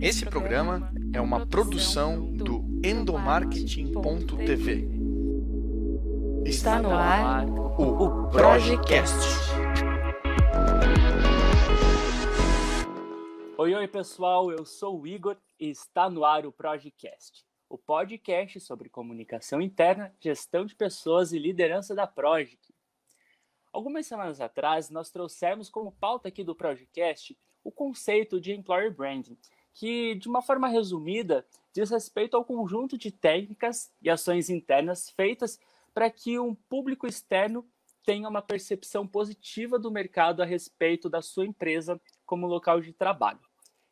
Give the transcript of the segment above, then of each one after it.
Esse programa é uma produção do endomarketing.tv. Está no ar o Projecast. Oi, oi, pessoal. Eu sou o Igor e está no ar o Projecast, o podcast sobre comunicação interna, gestão de pessoas e liderança da Projic. Algumas semanas atrás, nós trouxemos como pauta aqui do Projecast o conceito de Employer Branding, que, de uma forma resumida, diz respeito ao conjunto de técnicas e ações internas feitas para que um público externo tenha uma percepção positiva do mercado a respeito da sua empresa como local de trabalho.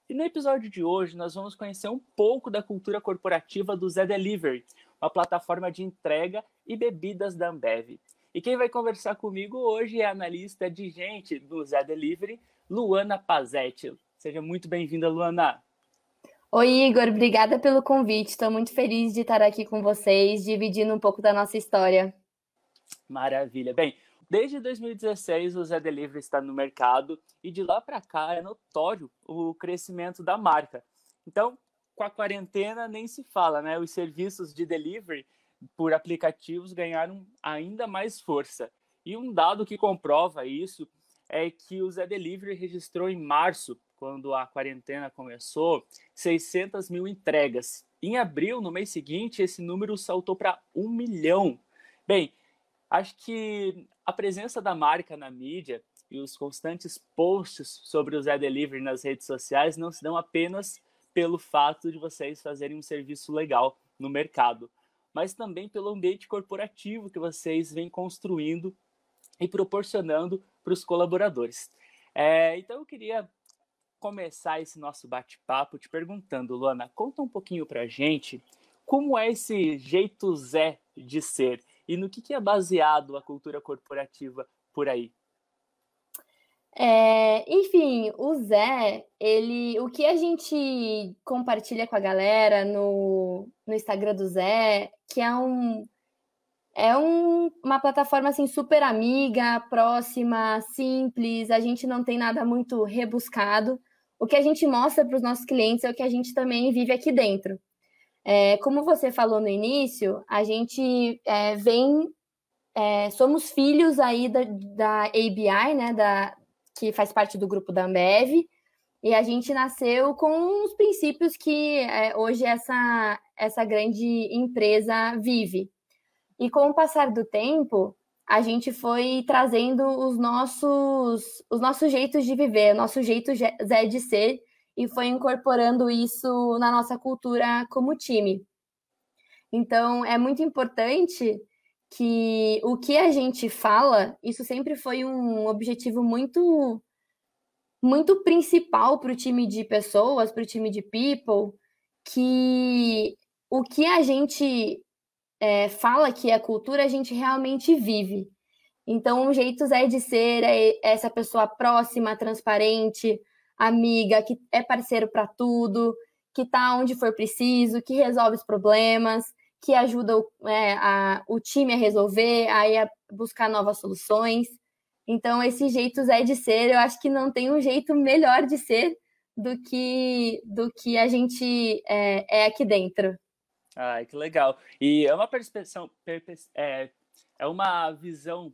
E no episódio de hoje nós vamos conhecer um pouco da cultura corporativa do Zé Delivery, uma plataforma de entrega e bebidas da Ambev. E quem vai conversar comigo hoje é a analista de gente do Zé Delivery, Luana Pazetti. Seja muito bem-vinda, Luana. Oi, Igor, obrigada pelo convite. Estou muito feliz de estar aqui com vocês, dividindo um pouco da nossa história. Maravilha. Bem, desde 2016 o Zé Delivery está no mercado e de lá para cá é notório o crescimento da marca. Então, com a quarentena nem se fala, né? Os serviços de delivery por aplicativos ganharam ainda mais força. E um dado que comprova isso é que o Zé Delivery registrou em março quando a quarentena começou, 600 mil entregas. Em abril, no mês seguinte, esse número saltou para um milhão. Bem, acho que a presença da marca na mídia e os constantes posts sobre o Zé Delivery nas redes sociais não se dão apenas pelo fato de vocês fazerem um serviço legal no mercado, mas também pelo ambiente corporativo que vocês vêm construindo e proporcionando para os colaboradores. É, então eu queria começar esse nosso bate-papo te perguntando, Luana, conta um pouquinho para gente como é esse jeito Zé de ser e no que, que é baseado a cultura corporativa por aí. É, enfim, o Zé, ele, o que a gente compartilha com a galera no, no Instagram do Zé, que é um é um, uma plataforma assim super amiga, próxima, simples. A gente não tem nada muito rebuscado o que a gente mostra para os nossos clientes é o que a gente também vive aqui dentro. É, como você falou no início, a gente é, vem, é, somos filhos aí da, da ABI, né, da, que faz parte do grupo da Ambev, e a gente nasceu com os princípios que é, hoje essa, essa grande empresa vive. E com o passar do tempo, a gente foi trazendo os nossos, os nossos jeitos de viver, o nosso jeito Zé de ser, e foi incorporando isso na nossa cultura como time. Então, é muito importante que o que a gente fala, isso sempre foi um objetivo muito muito principal para o time de pessoas, para o time de people, que o que a gente é, fala que é cultura, a gente realmente vive. Então, o jeito Zé de ser é essa pessoa próxima, transparente, amiga, que é parceiro para tudo, que está onde for preciso, que resolve os problemas, que ajuda o, é, a, o time a resolver, aí a buscar novas soluções. Então, esse jeito Zé de ser, eu acho que não tem um jeito melhor de ser do que, do que a gente é, é aqui dentro. Ai, que legal. E é uma percepção, é, é uma visão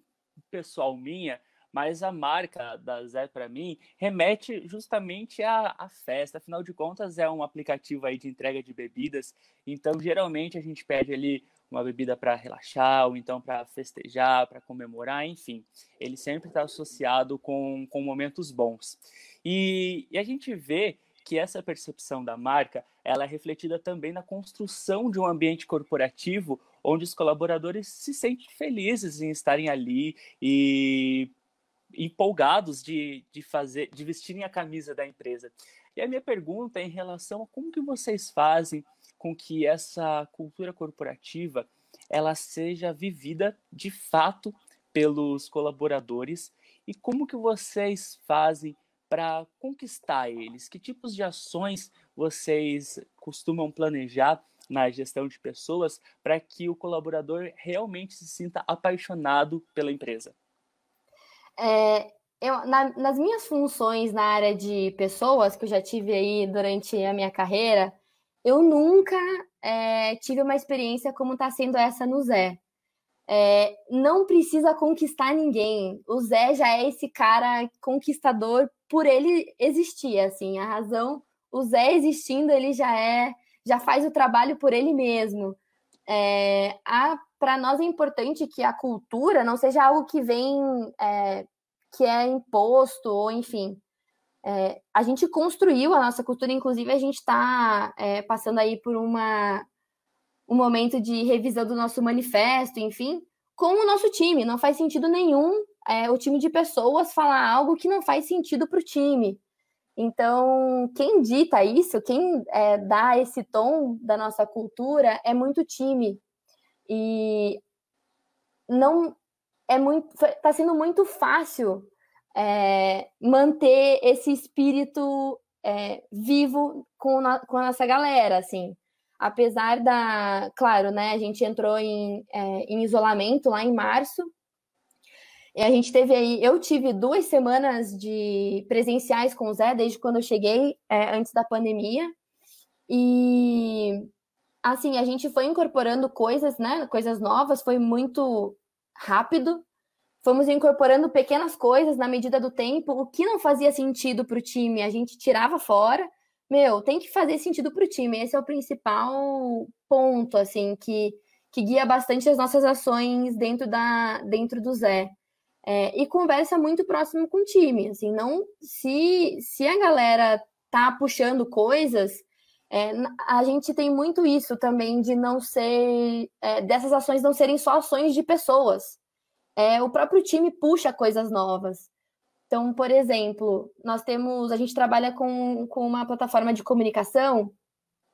pessoal minha, mas a marca da Zé para mim remete justamente à, à, festa. Afinal de contas, é um aplicativo aí de entrega de bebidas. Então, geralmente a gente pede ali uma bebida para relaxar, ou então para festejar, para comemorar, enfim. Ele sempre está associado com, com momentos bons. E, e a gente vê que essa percepção da marca ela é refletida também na construção de um ambiente corporativo onde os colaboradores se sentem felizes em estarem ali e empolgados de, de fazer, de vestirem a camisa da empresa. E a minha pergunta é em relação a como que vocês fazem com que essa cultura corporativa ela seja vivida de fato pelos colaboradores e como que vocês fazem para conquistar eles? Que tipos de ações vocês costumam planejar na gestão de pessoas para que o colaborador realmente se sinta apaixonado pela empresa? É, eu, na, nas minhas funções na área de pessoas, que eu já tive aí durante a minha carreira, eu nunca é, tive uma experiência como está sendo essa no Zé. É, não precisa conquistar ninguém. O Zé já é esse cara conquistador por ele existir, assim, a razão, o Zé existindo, ele já é, já faz o trabalho por ele mesmo. É, para nós é importante que a cultura não seja algo que vem é, que é imposto, ou enfim. É, a gente construiu a nossa cultura, inclusive a gente está é, passando aí por uma, um momento de revisão do nosso manifesto, enfim, com o nosso time. Não faz sentido nenhum é, o time de pessoas falar algo que não faz sentido para o time. Então, quem dita isso, quem é, dá esse tom da nossa cultura é muito time. E não é muito, está sendo muito fácil é, manter esse espírito é, vivo com, na, com a nossa galera, assim. Apesar da, claro, né, a gente entrou em, é, em isolamento lá em março, e a gente teve aí, eu tive duas semanas de presenciais com o Zé desde quando eu cheguei, é, antes da pandemia, e assim, a gente foi incorporando coisas, né, coisas novas, foi muito rápido. Fomos incorporando pequenas coisas na medida do tempo. O que não fazia sentido para o time, a gente tirava fora. Meu, tem que fazer sentido para o time. Esse é o principal ponto, assim, que, que guia bastante as nossas ações dentro, da, dentro do Zé. É, e conversa muito próximo com o time. Assim, não se, se a galera tá puxando coisas, é, a gente tem muito isso também de não ser é, dessas ações não serem só ações de pessoas. É, o próprio time puxa coisas novas. Então, por exemplo, nós temos, a gente trabalha com, com uma plataforma de comunicação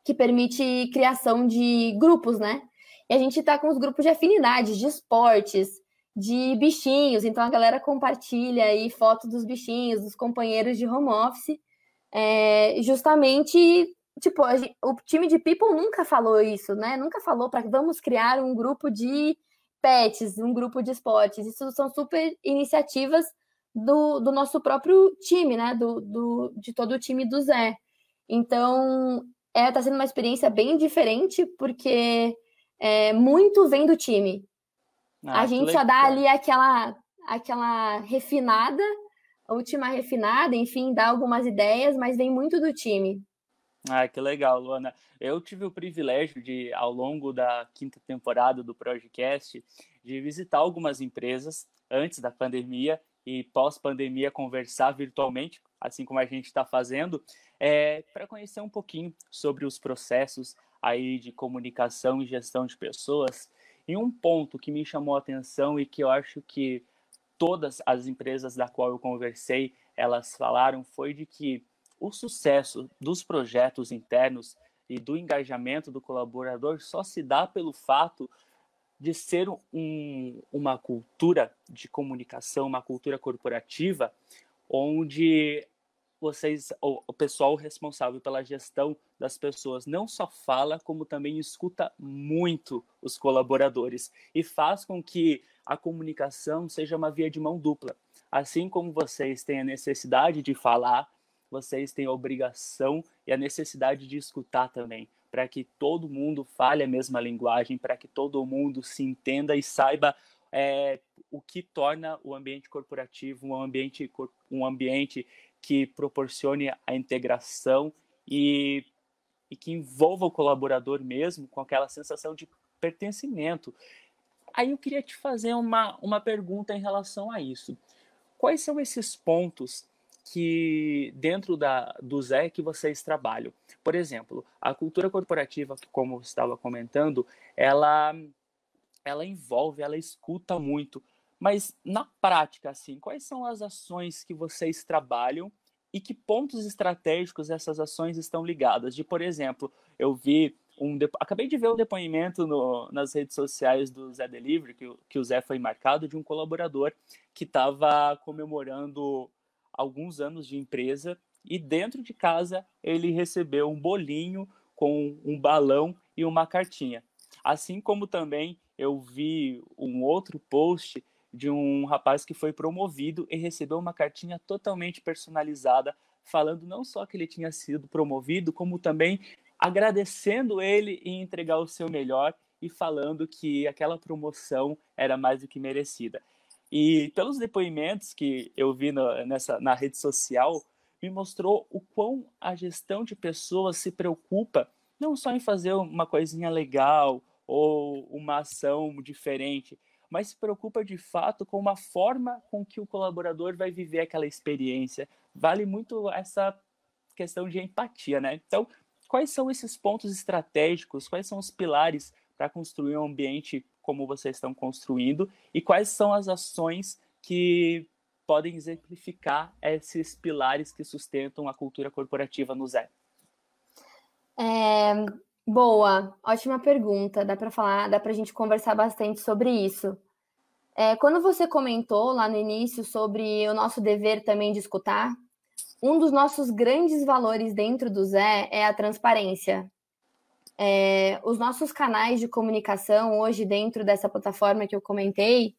que permite criação de grupos, né? E a gente está com os grupos de afinidades, de esportes, de bichinhos. Então a galera compartilha aí foto dos bichinhos, dos companheiros de home office, é, justamente tipo, o time de People nunca falou isso, né? Nunca falou para vamos criar um grupo de pets, um grupo de esportes. Isso são super iniciativas do, do nosso próprio time, né? Do, do, de todo o time do Zé. Então, é, tá sendo uma experiência bem diferente, porque é, muito vem do time. Ah, a gente só dá ali aquela, aquela refinada, a última refinada, enfim, dá algumas ideias, mas vem muito do time. Ah, que legal, Luana. Eu tive o privilégio de, ao longo da quinta temporada do Projecast, de visitar algumas empresas antes da pandemia e pós-pandemia conversar virtualmente, assim como a gente está fazendo, é, para conhecer um pouquinho sobre os processos aí de comunicação e gestão de pessoas. E um ponto que me chamou a atenção e que eu acho que todas as empresas da qual eu conversei, elas falaram foi de que o sucesso dos projetos internos e do engajamento do colaborador só se dá pelo fato de ser um, uma cultura de comunicação, uma cultura corporativa, onde vocês, o, o pessoal responsável pela gestão das pessoas, não só fala, como também escuta muito os colaboradores e faz com que a comunicação seja uma via de mão dupla. Assim como vocês têm a necessidade de falar, vocês têm a obrigação e a necessidade de escutar também, para que todo mundo fale a mesma linguagem, para que todo mundo se entenda e saiba é, o que torna o ambiente corporativo um ambiente, um ambiente que proporcione a integração e, e que envolva o colaborador mesmo com aquela sensação de pertencimento. Aí eu queria te fazer uma, uma pergunta em relação a isso. Quais são esses pontos que dentro da, do Zé que vocês trabalham. Por exemplo, a cultura corporativa, como você estava comentando, ela, ela envolve, ela escuta muito. Mas na prática, assim, quais são as ações que vocês trabalham e que pontos estratégicos essas ações estão ligadas? De, por exemplo, eu vi um acabei de ver um depoimento no, nas redes sociais do Zé Delivery que, que o Zé foi marcado de um colaborador que estava comemorando alguns anos de empresa e dentro de casa ele recebeu um bolinho com um balão e uma cartinha. Assim como também eu vi um outro post de um rapaz que foi promovido e recebeu uma cartinha totalmente personalizada, falando não só que ele tinha sido promovido, como também agradecendo ele e entregar o seu melhor e falando que aquela promoção era mais do que merecida. E pelos depoimentos que eu vi no, nessa, na rede social, me mostrou o quão a gestão de pessoas se preocupa não só em fazer uma coisinha legal ou uma ação diferente, mas se preocupa de fato com uma forma com que o colaborador vai viver aquela experiência. Vale muito essa questão de empatia, né? Então, quais são esses pontos estratégicos, quais são os pilares para construir um ambiente como vocês estão construindo e quais são as ações que podem exemplificar esses pilares que sustentam a cultura corporativa no Zé? É, boa, ótima pergunta. Dá para falar, dá para a gente conversar bastante sobre isso. É, quando você comentou lá no início sobre o nosso dever também de escutar, um dos nossos grandes valores dentro do Zé é a transparência. É, os nossos canais de comunicação hoje dentro dessa plataforma que eu comentei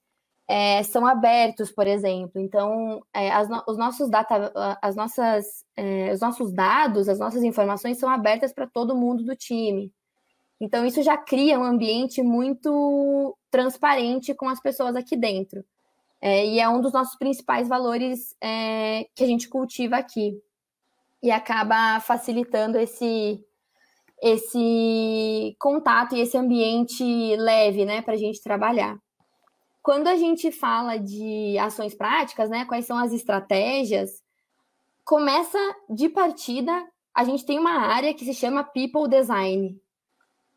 é, são abertos, por exemplo. Então, é, as, os nossos data, as nossas, é, os nossos dados, as nossas informações são abertas para todo mundo do time. Então, isso já cria um ambiente muito transparente com as pessoas aqui dentro. É, e é um dos nossos principais valores é, que a gente cultiva aqui. E acaba facilitando esse, esse contato e esse ambiente leve, né, para a gente trabalhar. Quando a gente fala de ações práticas, né, quais são as estratégias, começa de partida, a gente tem uma área que se chama People Design.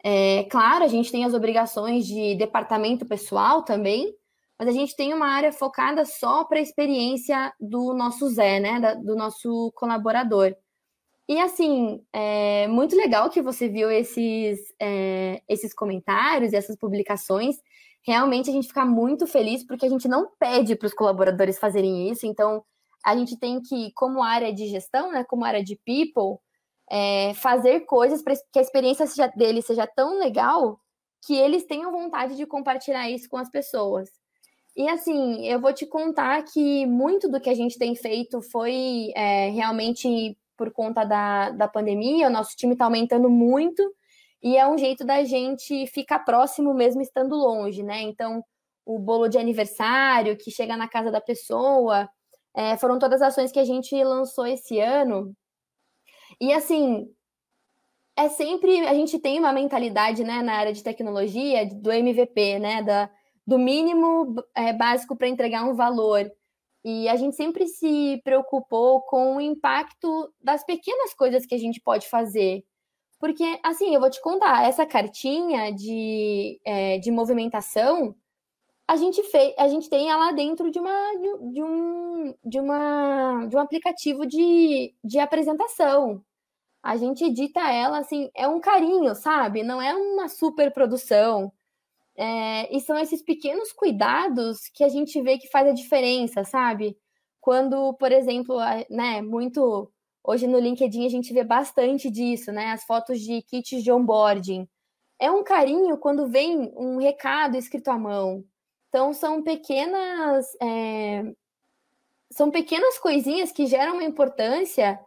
É, claro, a gente tem as obrigações de departamento pessoal também, mas a gente tem uma área focada só para a experiência do nosso Zé, né, da, do nosso colaborador. E assim, é muito legal que você viu esses, é, esses comentários e essas publicações. Realmente a gente fica muito feliz porque a gente não pede para os colaboradores fazerem isso. Então, a gente tem que, como área de gestão, né, como área de people, é, fazer coisas para que a experiência seja, deles seja tão legal que eles tenham vontade de compartilhar isso com as pessoas. E assim, eu vou te contar que muito do que a gente tem feito foi é, realmente por conta da, da pandemia, o nosso time está aumentando muito e é um jeito da gente ficar próximo mesmo estando longe, né? Então, o bolo de aniversário que chega na casa da pessoa, é, foram todas as ações que a gente lançou esse ano. E assim, é sempre a gente tem uma mentalidade, né, na área de tecnologia do MVP, né, da, do mínimo é, básico para entregar um valor. E a gente sempre se preocupou com o impacto das pequenas coisas que a gente pode fazer. Porque, assim, eu vou te contar, essa cartinha de, é, de movimentação, a gente, fez, a gente tem ela dentro de, uma, de, um, de, uma, de um aplicativo de, de apresentação. A gente edita ela, assim, é um carinho, sabe? Não é uma super produção. É, e são esses pequenos cuidados que a gente vê que faz a diferença, sabe? Quando, por exemplo, né, muito hoje no LinkedIn a gente vê bastante disso, né? As fotos de kits de onboarding. É um carinho quando vem um recado escrito à mão. Então são pequenas é, são pequenas coisinhas que geram uma importância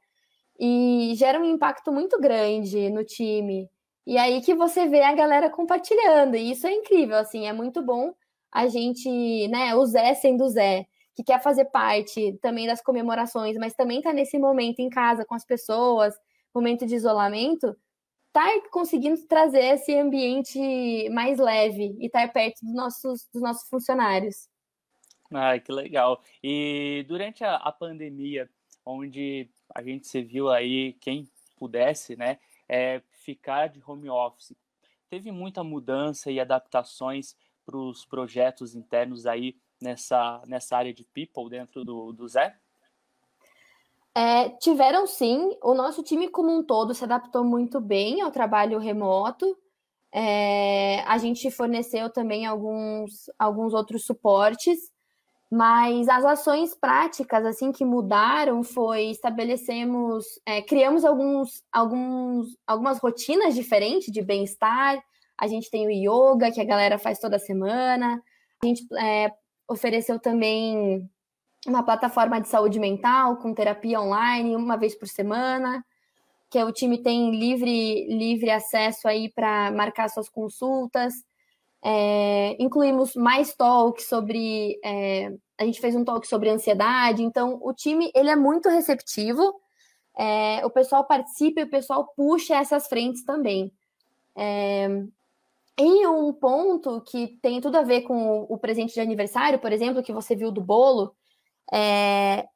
e geram um impacto muito grande no time. E aí que você vê a galera compartilhando, e isso é incrível, assim, é muito bom a gente, né, o Zé sendo Zé, que quer fazer parte também das comemorações, mas também tá nesse momento em casa com as pessoas, momento de isolamento, tá conseguindo trazer esse ambiente mais leve e estar tá perto dos nossos, dos nossos funcionários. Ai, que legal. E durante a, a pandemia, onde a gente se viu aí, quem pudesse, né, é, ficar de home office. Teve muita mudança e adaptações para os projetos internos aí nessa, nessa área de people dentro do, do Zé? É, tiveram sim. O nosso time como um todo se adaptou muito bem ao trabalho remoto. É, a gente forneceu também alguns, alguns outros suportes. Mas as ações práticas assim que mudaram foi estabelecemos, é, criamos alguns, alguns, algumas rotinas diferentes de bem-estar. A gente tem o yoga que a galera faz toda semana. A gente é, ofereceu também uma plataforma de saúde mental com terapia online uma vez por semana, que o time tem livre, livre acesso aí para marcar suas consultas. É, incluímos mais talks sobre. É, a gente fez um talk sobre ansiedade, então o time ele é muito receptivo. É, o pessoal participa o pessoal puxa essas frentes também. É, e um ponto que tem tudo a ver com o presente de aniversário, por exemplo, que você viu do bolo, é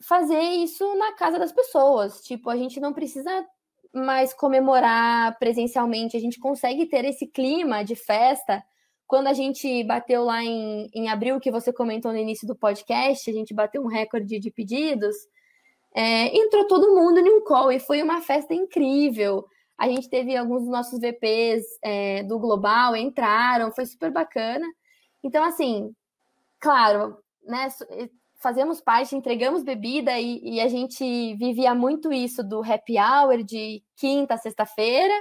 fazer isso na casa das pessoas. Tipo, a gente não precisa mais comemorar presencialmente, a gente consegue ter esse clima de festa. Quando a gente bateu lá em, em abril, que você comentou no início do podcast, a gente bateu um recorde de pedidos, é, entrou todo mundo em um call e foi uma festa incrível. A gente teve alguns dos nossos VPs é, do Global, entraram, foi super bacana. Então, assim, claro, né, fazemos parte, entregamos bebida e, e, a gente vivia muito isso do happy hour de quinta a sexta-feira,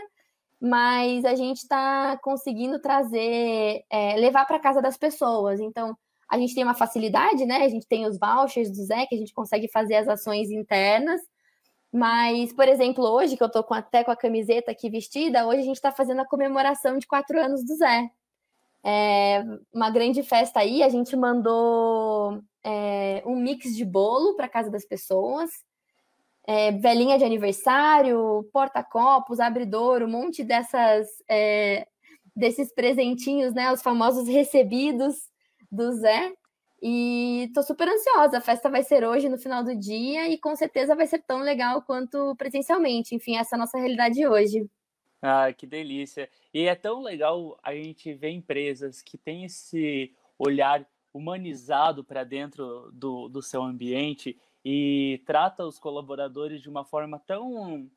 mas a gente está conseguindo trazer, é, levar para casa das pessoas. Então, a gente tem uma facilidade, né? A gente tem os vouchers do Zé, que a gente consegue fazer as ações internas, mas, por exemplo, hoje, que eu com, até com a camiseta aqui vestida, hoje a gente está fazendo a comemoração de quatro anos do Zé. É uma grande festa aí, a gente mandou é, um mix de bolo para casa das pessoas, é, velhinha de aniversário, porta-copos, abridor, um monte dessas é, desses presentinhos, né? Os famosos recebidos do Zé. E tô super ansiosa. A festa vai ser hoje, no final do dia, e com certeza vai ser tão legal quanto presencialmente. Enfim, essa é a nossa realidade hoje. Ah, que delícia. E é tão legal a gente ver empresas que têm esse olhar humanizado para dentro do, do seu ambiente e trata os colaboradores de uma forma tão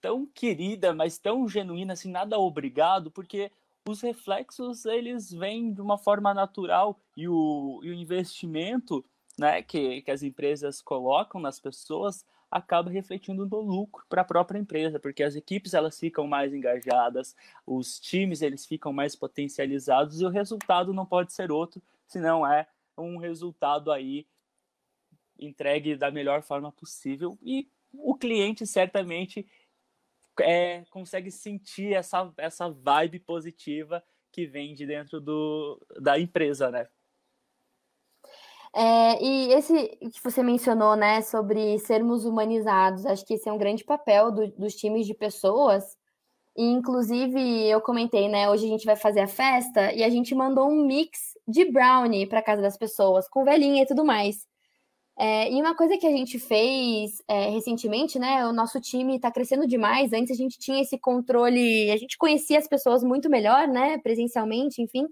tão querida, mas tão genuína, assim, nada obrigado, porque os reflexos eles vêm de uma forma natural e o, e o investimento né, que, que as empresas colocam nas pessoas acaba refletindo no lucro para a própria empresa, porque as equipes elas ficam mais engajadas, os times eles ficam mais potencializados e o resultado não pode ser outro, senão é um resultado aí entregue da melhor forma possível e o cliente certamente é, consegue sentir essa, essa vibe positiva que vem de dentro do, da empresa, né? É, e esse que você mencionou, né, sobre sermos humanizados, acho que esse é um grande papel do, dos times de pessoas. E, inclusive, eu comentei, né, hoje a gente vai fazer a festa e a gente mandou um mix de brownie para casa das pessoas, com velhinha e tudo mais. É, e uma coisa que a gente fez é, recentemente, né? O nosso time está crescendo demais. Antes a gente tinha esse controle, a gente conhecia as pessoas muito melhor, né? Presencialmente, enfim.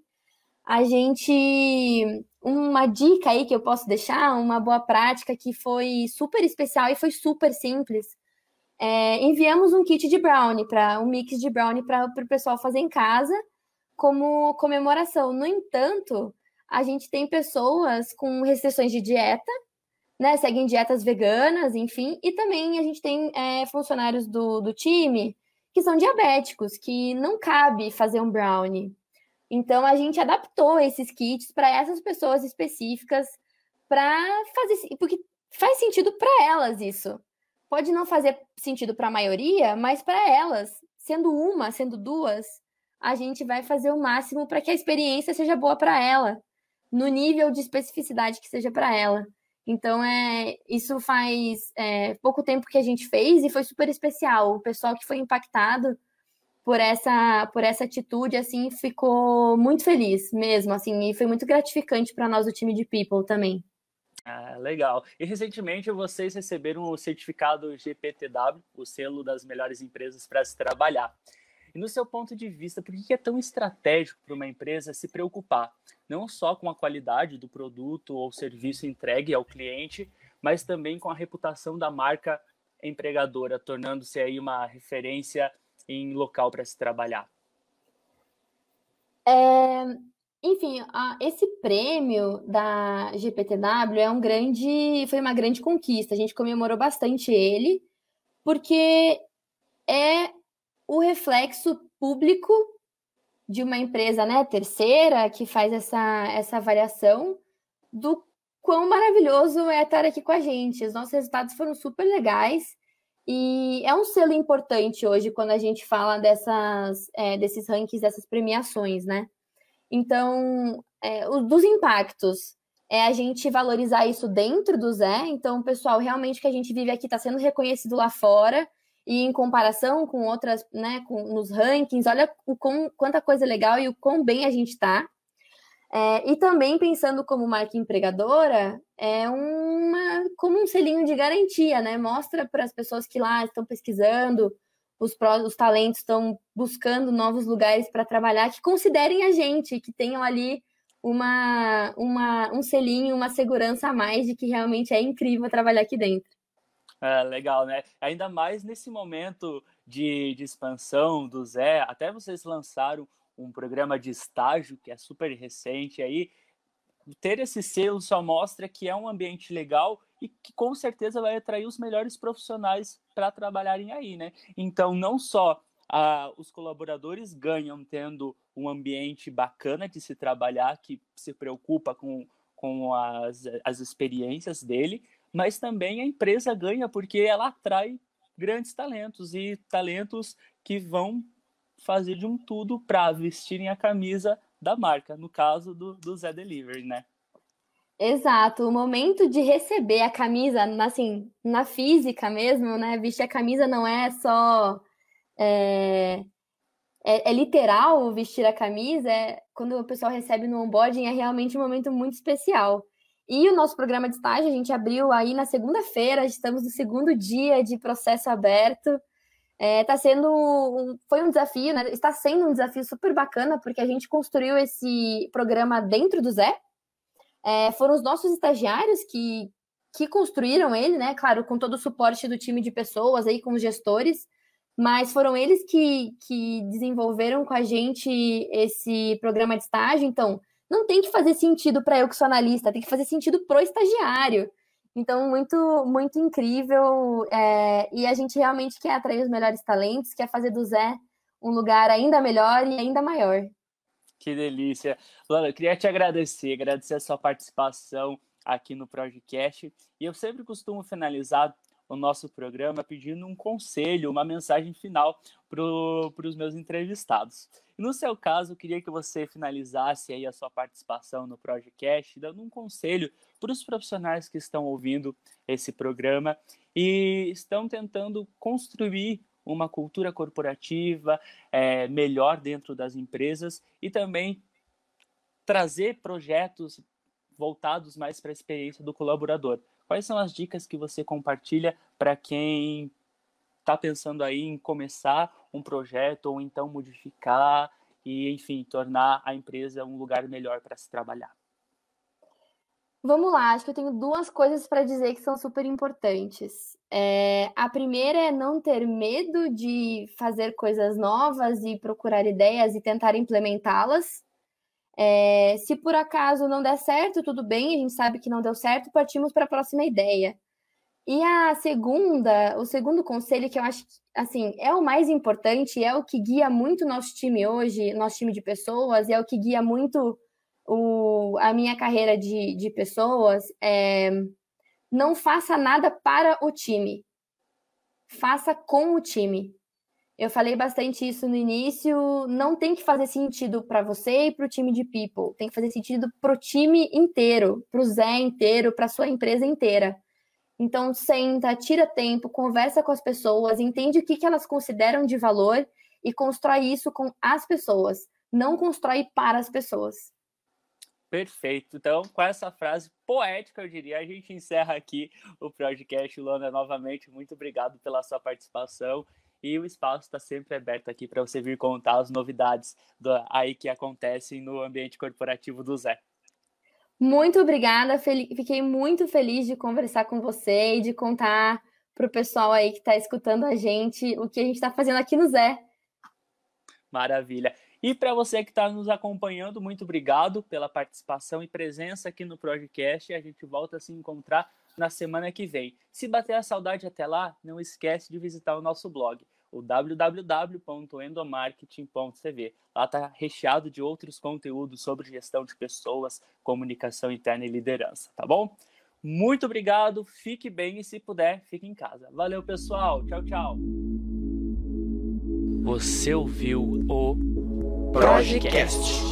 A gente. Uma dica aí que eu posso deixar, uma boa prática que foi super especial e foi super simples. É, enviamos um kit de brownie, para um mix de brownie para o pessoal fazer em casa como comemoração. No entanto, a gente tem pessoas com restrições de dieta né, seguem dietas veganas, enfim, e também a gente tem é, funcionários do, do time que são diabéticos, que não cabe fazer um brownie. Então a gente adaptou esses kits para essas pessoas específicas para fazer porque faz sentido para elas isso. Pode não fazer sentido para a maioria, mas para elas, sendo uma, sendo duas, a gente vai fazer o máximo para que a experiência seja boa para ela, no nível de especificidade que seja para ela. Então, é, isso faz é, pouco tempo que a gente fez e foi super especial. O pessoal que foi impactado por essa, por essa atitude, assim, ficou muito feliz mesmo, assim, e foi muito gratificante para nós, o time de People também. Ah, legal. E recentemente vocês receberam o certificado GPTW, o selo das melhores empresas para se trabalhar. E no seu ponto de vista, por que é tão estratégico para uma empresa se preocupar não só com a qualidade do produto ou serviço entregue ao cliente, mas também com a reputação da marca empregadora, tornando-se aí uma referência em local para se trabalhar? É, enfim, esse prêmio da GPTW é um grande, foi uma grande conquista. A gente comemorou bastante ele, porque é o reflexo público de uma empresa né, terceira que faz essa, essa avaliação do quão maravilhoso é estar aqui com a gente. Os nossos resultados foram super legais. E é um selo importante hoje quando a gente fala dessas, é, desses rankings, dessas premiações, né? Então, é, o, dos impactos, é a gente valorizar isso dentro do Zé. Então, pessoal, realmente o que a gente vive aqui está sendo reconhecido lá fora e em comparação com outras, né, com, nos rankings, olha o com, quanta coisa legal e o quão bem a gente está. É, e também pensando como marca empregadora, é uma como um selinho de garantia, né? Mostra para as pessoas que lá estão pesquisando, os, os talentos estão buscando novos lugares para trabalhar, que considerem a gente, que tenham ali uma, uma, um selinho, uma segurança a mais de que realmente é incrível trabalhar aqui dentro. É, legal, né? Ainda mais nesse momento de, de expansão do Zé, até vocês lançaram um programa de estágio que é super recente aí. Ter esse selo só mostra que é um ambiente legal e que com certeza vai atrair os melhores profissionais para trabalharem aí, né? Então, não só ah, os colaboradores ganham tendo um ambiente bacana de se trabalhar, que se preocupa com, com as, as experiências dele, mas também a empresa ganha porque ela atrai grandes talentos e talentos que vão fazer de um tudo para vestirem a camisa da marca, no caso do, do Zé Delivery, né? Exato, o momento de receber a camisa, assim, na física mesmo, né? Vestir a camisa não é só. É, é, é, literal vestir a camisa, é, quando o pessoal recebe no onboarding, é realmente um momento muito especial. E o nosso programa de estágio, a gente abriu aí na segunda-feira, estamos no segundo dia de processo aberto. É, tá sendo foi um desafio, né? Está sendo um desafio super bacana porque a gente construiu esse programa dentro do Zé. É, foram os nossos estagiários que, que construíram ele, né? Claro, com todo o suporte do time de pessoas aí, com os gestores, mas foram eles que, que desenvolveram com a gente esse programa de estágio. Então, não tem que fazer sentido para eu que sou analista, tem que fazer sentido pro estagiário. Então, muito, muito incrível. É, e a gente realmente quer atrair os melhores talentos, quer fazer do Zé um lugar ainda melhor e ainda maior. Que delícia. Luana, eu queria te agradecer, agradecer a sua participação aqui no podcast. E eu sempre costumo finalizar o nosso programa pedindo um conselho, uma mensagem final para os meus entrevistados. No seu caso, eu queria que você finalizasse aí a sua participação no podcast, dando um conselho para os profissionais que estão ouvindo esse programa e estão tentando construir uma cultura corporativa é, melhor dentro das empresas e também trazer projetos voltados mais para a experiência do colaborador. Quais são as dicas que você compartilha para quem está pensando aí em começar um projeto ou então modificar e, enfim, tornar a empresa um lugar melhor para se trabalhar? Vamos lá, acho que eu tenho duas coisas para dizer que são super importantes. É, a primeira é não ter medo de fazer coisas novas e procurar ideias e tentar implementá-las. É, se por acaso não der certo, tudo bem, a gente sabe que não deu certo, partimos para a próxima ideia. E a segunda, o segundo conselho que eu acho que, assim, é o mais importante, é o que guia muito nosso time hoje, nosso time de pessoas, e é o que guia muito o, a minha carreira de, de pessoas, é não faça nada para o time. Faça com o time. Eu falei bastante isso no início. Não tem que fazer sentido para você e para o time de people. Tem que fazer sentido para o time inteiro, para o Zé inteiro, para sua empresa inteira. Então, senta, tira tempo, conversa com as pessoas, entende o que, que elas consideram de valor e constrói isso com as pessoas. Não constrói para as pessoas. Perfeito. Então, com essa frase poética, eu diria, a gente encerra aqui o podcast. Luana, novamente, muito obrigado pela sua participação. E o espaço está sempre aberto aqui para você vir contar as novidades do, aí que acontecem no ambiente corporativo do Zé. Muito obrigada, fiquei muito feliz de conversar com você e de contar para o pessoal aí que está escutando a gente o que a gente está fazendo aqui no Zé. Maravilha. E para você que está nos acompanhando, muito obrigado pela participação e presença aqui no podcast. A gente volta a se encontrar na semana que vem. Se bater a saudade até lá, não esquece de visitar o nosso blog o www.endomarketing.cv. Lá está recheado de outros conteúdos sobre gestão de pessoas, comunicação interna e liderança, tá bom? Muito obrigado, fique bem e se puder, fique em casa. Valeu, pessoal. Tchau, tchau. Você ouviu o Projecast.